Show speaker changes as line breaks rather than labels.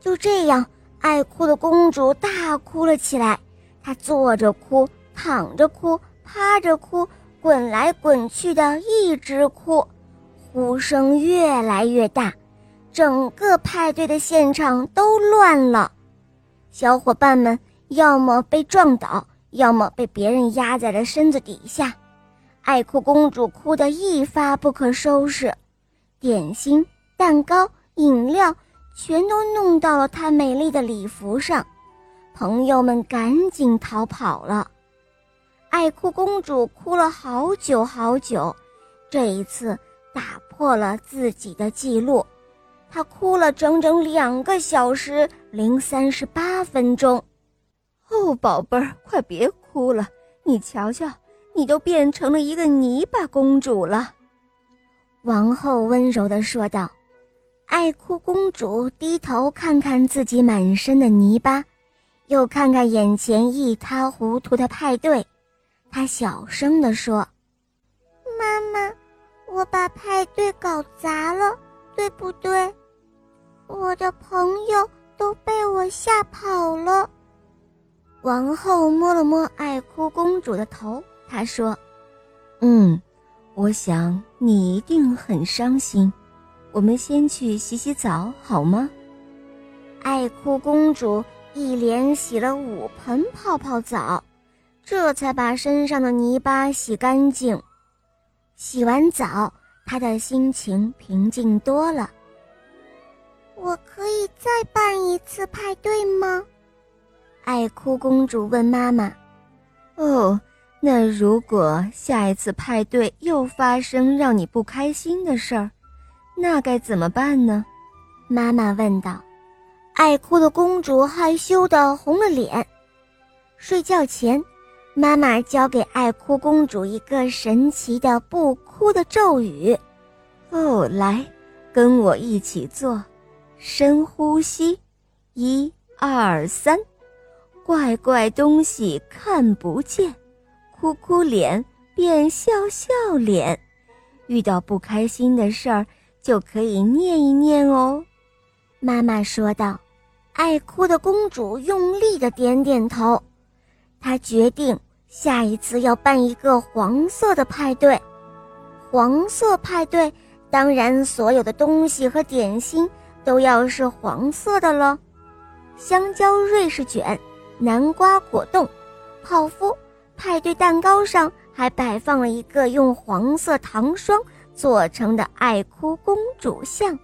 就这样，爱哭的公主大哭了起来。她坐着哭，躺着哭，趴着哭，滚来滚去的，一直哭，呼声越来越大，整个派对的现场都乱了。小伙伴们要么被撞倒，要么被别人压在了身子底下。爱哭公主哭得一发不可收拾，点心、蛋糕、饮料全都弄到了她美丽的礼服上。朋友们赶紧逃跑了。爱哭公主哭了好久好久，这一次打破了自己的记录，她哭了整整两个小时零三十八分钟。
哦，宝贝儿，快别哭了，你瞧瞧。你都变成了一个泥巴公主了，
王后温柔地说道。爱哭公主低头看看自己满身的泥巴，又看看眼前一塌糊涂的派对，她小声地说：“妈妈，我把派对搞砸了，对不对？我的朋友都被我吓跑了。”王后摸了摸爱哭公主的头。她说：“
嗯，我想你一定很伤心。我们先去洗洗澡好吗？”
爱哭公主一连洗了五盆泡泡澡，这才把身上的泥巴洗干净。洗完澡，她的心情平静多了。我可以再办一次派对吗？爱哭公主问妈妈。
“哦。”那如果下一次派对又发生让你不开心的事儿，那该怎么办呢？
妈妈问道。爱哭的公主害羞的红了脸。睡觉前，妈妈教给爱哭公主一个神奇的不哭的咒语。
哦，来，跟我一起做，深呼吸，一二三，怪怪东西看不见。哭哭脸变笑笑脸，遇到不开心的事儿就可以念一念哦。
妈妈说道。爱哭的公主用力的点点头，她决定下一次要办一个黄色的派对。黄色派对，当然所有的东西和点心都要是黄色的了。香蕉瑞士卷、南瓜果冻、泡芙。派对蛋糕上还摆放了一个用黄色糖霜做成的爱哭公主像。